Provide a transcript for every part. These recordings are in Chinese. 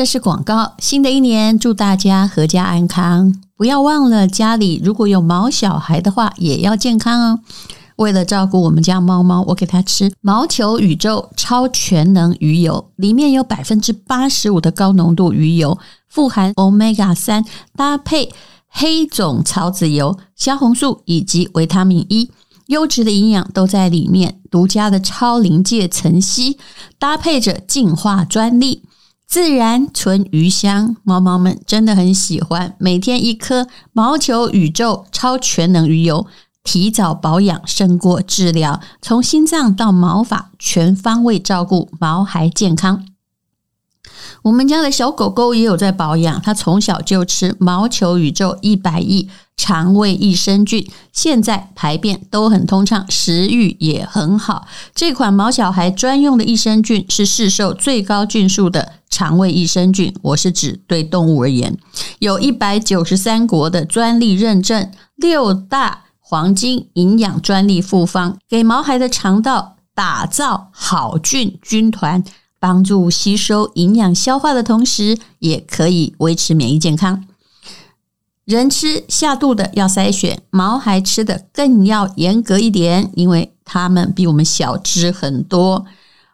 这是广告。新的一年，祝大家阖家安康。不要忘了，家里如果有毛小孩的话，也要健康哦。为了照顾我们家猫猫，我给它吃毛球宇宙超全能鱼油，里面有百分之八十五的高浓度鱼油，富含 Omega 三，搭配黑种草籽油、虾红素以及维他命 E，优质的营养都在里面。独家的超临界层烯，搭配着净化专利。自然纯鱼香，猫猫们真的很喜欢。每天一颗毛球宇宙超全能鱼油，提早保养胜过治疗。从心脏到毛发，全方位照顾毛孩健康。我们家的小狗狗也有在保养，它从小就吃毛球宇宙一百亿肠胃益生菌，现在排便都很通畅，食欲也很好。这款毛小孩专用的益生菌是市售最高菌数的肠胃益生菌，我是指对动物而言，有一百九十三国的专利认证，六大黄金营养专利复方，给毛孩的肠道打造好菌军团。帮助吸收营养、消化的同时，也可以维持免疫健康。人吃下肚的要筛选，毛孩吃的更要严格一点，因为它们比我们小只很多。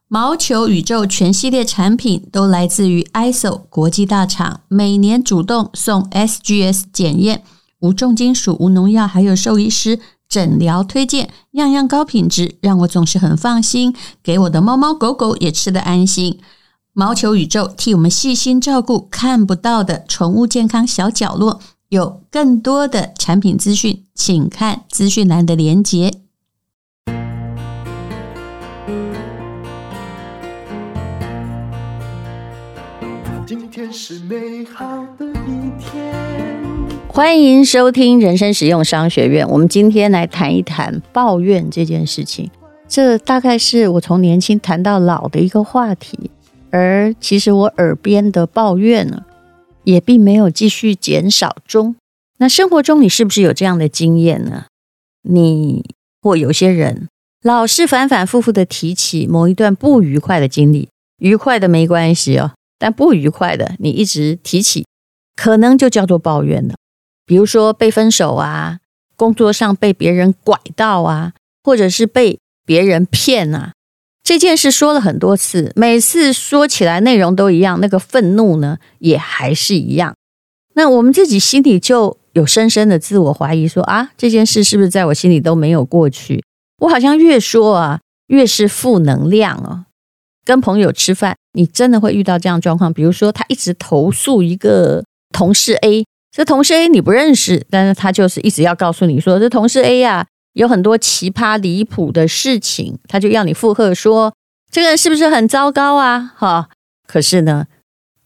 毛球宇宙全系列产品都来自于 ISO 国际大厂，每年主动送 SGS 检验，无重金属、无农药，还有兽医师。诊疗推荐，样样高品质，让我总是很放心，给我的猫猫狗狗也吃得安心。毛球宇宙替我们细心照顾看不到的宠物健康小角落，有更多的产品资讯，请看资讯栏的连结。今天是美好的一天。欢迎收听人生实用商学院。我们今天来谈一谈抱怨这件事情。这大概是我从年轻谈到老的一个话题。而其实我耳边的抱怨呢，也并没有继续减少中。那生活中你是不是有这样的经验呢？你或有些人老是反反复复的提起某一段不愉快的经历，愉快的没关系哦，但不愉快的你一直提起，可能就叫做抱怨了。比如说被分手啊，工作上被别人拐到啊，或者是被别人骗啊，这件事说了很多次，每次说起来内容都一样，那个愤怒呢也还是一样。那我们自己心里就有深深的自我怀疑说，啊，这件事是不是在我心里都没有过去？我好像越说啊，越是负能量哦。跟朋友吃饭，你真的会遇到这样状况，比如说他一直投诉一个同事 A。这同事 A 你不认识，但是他就是一直要告诉你说，这同事 A 呀、啊、有很多奇葩离谱的事情，他就要你附和说，这个人是不是很糟糕啊？哈，可是呢，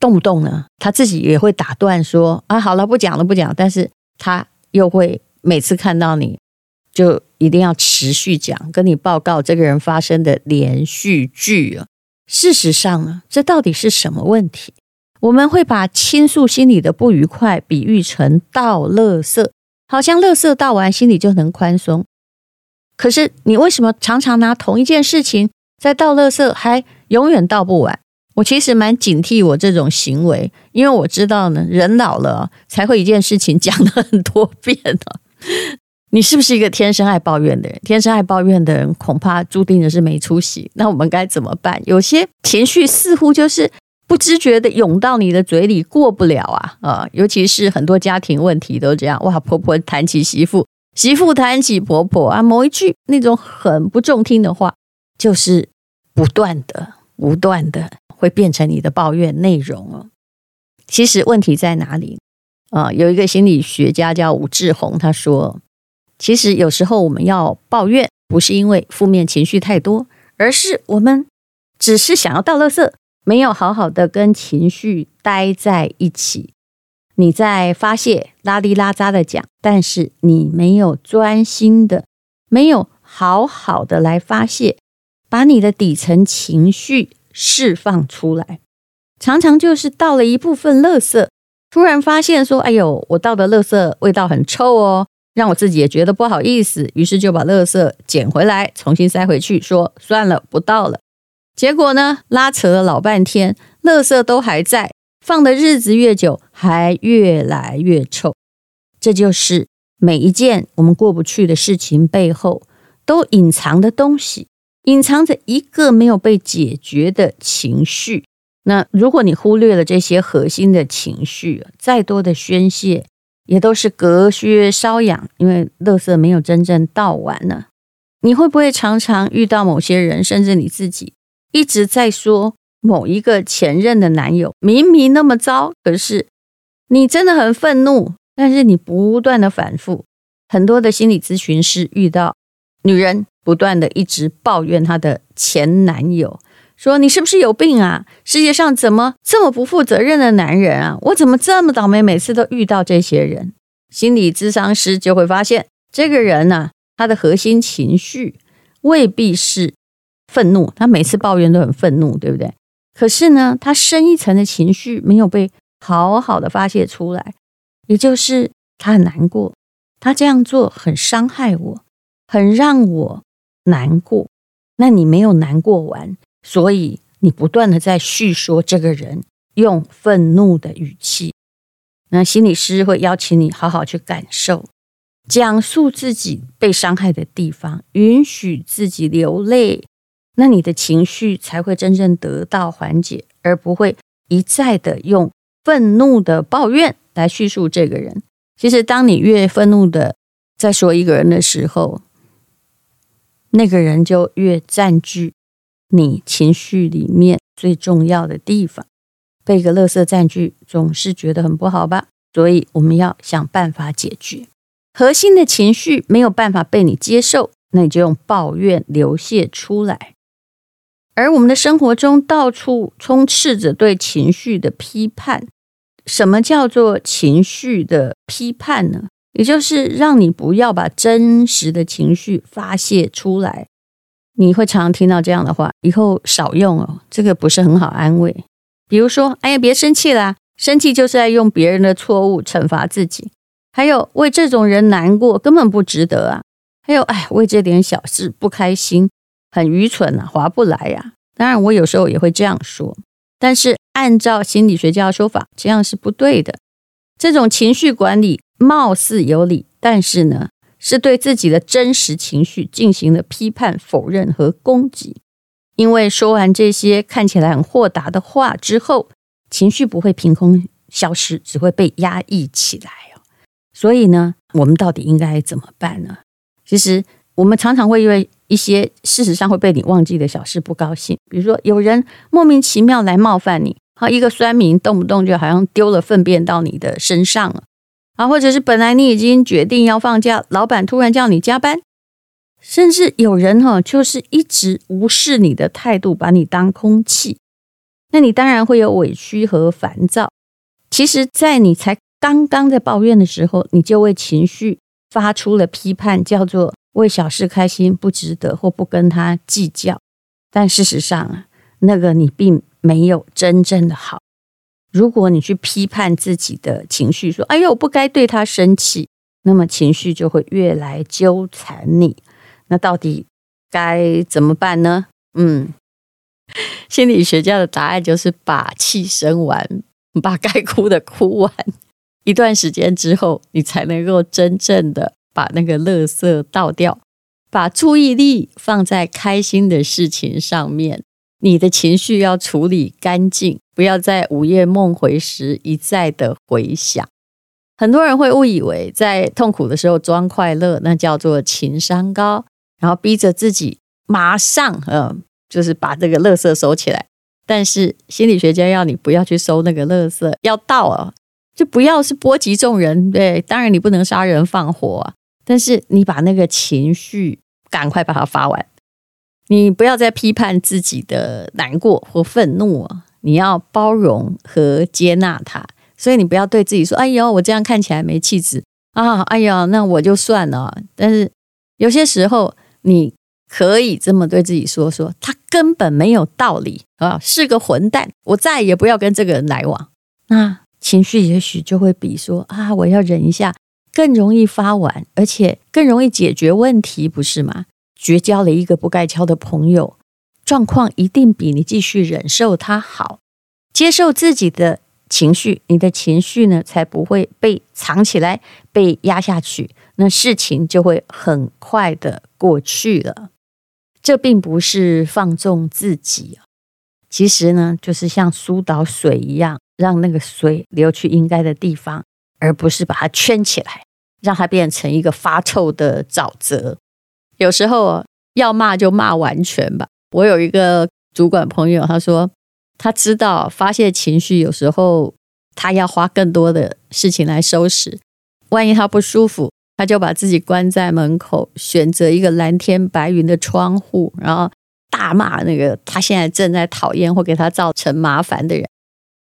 动不动呢，他自己也会打断说，啊，好了，不讲了，不讲。但是他又会每次看到你就一定要持续讲，跟你报告这个人发生的连续剧啊。事实上呢，这到底是什么问题？我们会把倾诉心里的不愉快比喻成倒垃圾，好像垃圾倒完心里就能宽松。可是你为什么常常拿同一件事情在倒垃圾，还永远倒不完？我其实蛮警惕我这种行为，因为我知道呢，人老了才会一件事情讲了很多遍了。你是不是一个天生爱抱怨的人？天生爱抱怨的人恐怕注定的是没出息。那我们该怎么办？有些情绪似乎就是。不知觉的涌到你的嘴里过不了啊啊！尤其是很多家庭问题都这样哇，婆婆谈起媳妇，媳妇谈起婆婆啊，某一句那种很不中听的话，就是不断的、不断的会变成你的抱怨内容哦。其实问题在哪里啊？有一个心理学家叫武志红，他说，其实有时候我们要抱怨，不是因为负面情绪太多，而是我们只是想要倒垃圾。没有好好的跟情绪待在一起，你在发泄，拉里拉扎的讲，但是你没有专心的，没有好好的来发泄，把你的底层情绪释放出来，常常就是倒了一部分垃圾，突然发现说：“哎呦，我倒的垃圾味道很臭哦，让我自己也觉得不好意思。”于是就把垃圾捡回来，重新塞回去，说：“算了，不倒了。”结果呢，拉扯了老半天，垃圾都还在，放的日子越久，还越来越臭。这就是每一件我们过不去的事情背后，都隐藏的东西，隐藏着一个没有被解决的情绪。那如果你忽略了这些核心的情绪，再多的宣泄也都是隔靴搔痒，因为垃圾没有真正倒完呢。你会不会常常遇到某些人，甚至你自己一直在说某一个前任的男友明明那么糟，可是你真的很愤怒，但是你不断的反复。很多的心理咨询师遇到女人不断的一直抱怨她的前男友。说你是不是有病啊？世界上怎么这么不负责任的男人啊？我怎么这么倒霉，每次都遇到这些人？心理咨商师就会发现，这个人呢、他的核心情绪未必是愤怒，他每次抱怨都很愤怒，对不对？可是呢，他深一层的情绪没有被好好的发泄出来，也就是他很难过，他这样做很伤害我，很让我难过。那你没有难过完。所以你不断的在叙说这个人，用愤怒的语气，那心理师会邀请你好好去感受，讲述自己被伤害的地方，允许自己流泪，那你的情绪才会真正得到缓解，而不会一再的用愤怒的抱怨来叙述这个人。其实，当你越愤怒的在说一个人的时候，那个人就越占据。你情绪里面最重要的地方，被一个垃圾占据，总是觉得很不好吧？所以我们要想办法解决。核心的情绪没有办法被你接受，那你就用抱怨流泻出来。而我们的生活中到处充斥着对情绪的批判。什么叫做情绪的批判呢？也就是让你不要把真实的情绪发泄出来。你会常常听到这样的话，以后少用哦，这个不是很好安慰。比如说，哎呀，别生气啦，生气就是在用别人的错误惩罚自己。还有，为这种人难过根本不值得啊。还有，哎，为这点小事不开心，很愚蠢啊，划不来呀。当然，我有时候也会这样说，但是按照心理学家的说法，这样是不对的。这种情绪管理貌似有理，但是呢，是对自己的真实情绪进行了批判、否认和攻击，因为说完这些看起来很豁达的话之后，情绪不会凭空消失，只会被压抑起来哦。所以呢，我们到底应该怎么办呢？其实我们常常会因为一些事实上会被你忘记的小事不高兴，比如说有人莫名其妙来冒犯你，好，一个酸民动不动就好像丢了粪便到你的身上了。啊，或者是本来你已经决定要放假，老板突然叫你加班，甚至有人哈，就是一直无视你的态度，把你当空气，那你当然会有委屈和烦躁。其实，在你才刚刚在抱怨的时候，你就为情绪发出了批判，叫做为小事开心不值得或不跟他计较。但事实上啊，那个你并没有真正的好。如果你去批判自己的情绪，说：“哎呦，我不该对他生气。”那么情绪就会越来纠缠你。那到底该怎么办呢？嗯，心理学家的答案就是把气生完，把该哭的哭完。一段时间之后，你才能够真正的把那个垃圾倒掉，把注意力放在开心的事情上面。你的情绪要处理干净，不要在午夜梦回时一再的回想。很多人会误以为在痛苦的时候装快乐，那叫做情商高，然后逼着自己马上，嗯，就是把这个垃圾收起来。但是心理学家要你不要去收那个垃圾，要倒啊，就不要是波及众人。对，当然你不能杀人放火啊，但是你把那个情绪赶快把它发完。你不要再批判自己的难过或愤怒啊，你要包容和接纳它。所以你不要对自己说：“哎呦，我这样看起来没气质啊！”哎呀，那我就算了。但是有些时候，你可以这么对自己说：“说他根本没有道理啊，是个混蛋，我再也不要跟这个人来往。”那情绪也许就会比说：“啊，我要忍一下，更容易发完，而且更容易解决问题，不是吗？”绝交了一个不该交的朋友，状况一定比你继续忍受他好。接受自己的情绪，你的情绪呢才不会被藏起来、被压下去，那事情就会很快的过去了。这并不是放纵自己，其实呢，就是像疏导水一样，让那个水流去应该的地方，而不是把它圈起来，让它变成一个发臭的沼泽。有时候要骂就骂完全吧。我有一个主管朋友，他说他知道发泄情绪有时候他要花更多的事情来收拾，万一他不舒服。他就把自己关在门口，选择一个蓝天白云的窗户，然后大骂那个他现在正在讨厌或给他造成麻烦的人。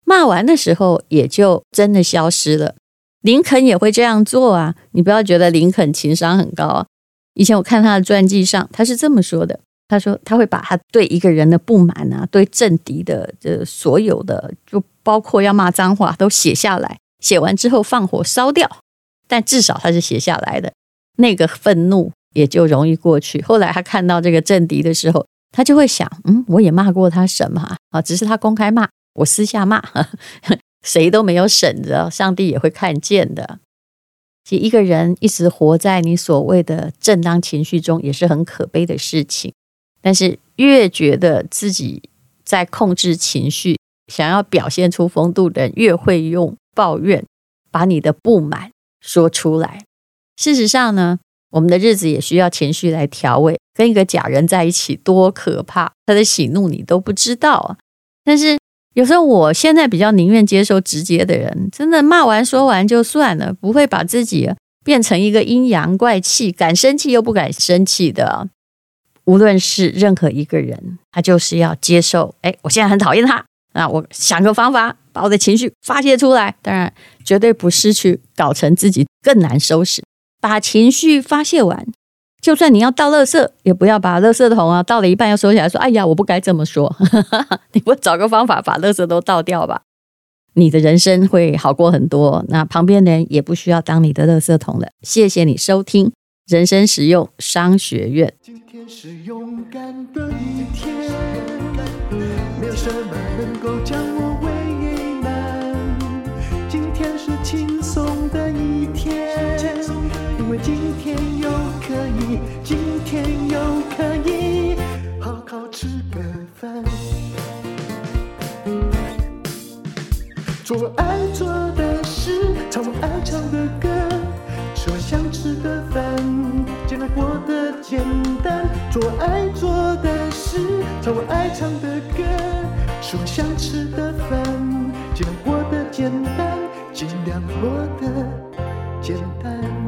骂完的时候，也就真的消失了。林肯也会这样做啊！你不要觉得林肯情商很高啊。以前我看他的传记上，他是这么说的：他说他会把他对一个人的不满啊，对政敌的这所有的，就包括要骂脏话，都写下来，写完之后放火烧掉。但至少他是写下来的，那个愤怒也就容易过去。后来他看到这个政敌的时候，他就会想：嗯，我也骂过他什么啊？只是他公开骂，我私下骂，谁都没有审着，上帝也会看见的。其实一个人一直活在你所谓的正当情绪中，也是很可悲的事情。但是越觉得自己在控制情绪，想要表现出风度的人，越会用抱怨把你的不满。说出来。事实上呢，我们的日子也需要情绪来调味。跟一个假人在一起多可怕，他的喜怒你都不知道啊。但是有时候，我现在比较宁愿接受直接的人，真的骂完说完就算了，不会把自己变成一个阴阳怪气，敢生气又不敢生气的。无论是任何一个人，他就是要接受。哎，我现在很讨厌他。那我想个方法，把我的情绪发泄出来。当然，绝对不是去搞成自己更难收拾。把情绪发泄完，就算你要倒垃圾，也不要把垃圾桶啊倒了一半又收起来，说：“哎呀，我不该这么说。”你不找个方法把垃圾都倒掉吧，你的人生会好过很多。那旁边的人也不需要当你的垃圾桶了。谢谢你收听人生实用商学院。今天是勇敢的一天。没有什么能够将天又可以好好吃个饭，做我爱做的事，唱我爱唱的歌，吃我想吃的饭，尽量过得简单，做我爱做的事，唱我爱唱的歌。吃我想吃的饭，尽量过得简单，尽量过得简单。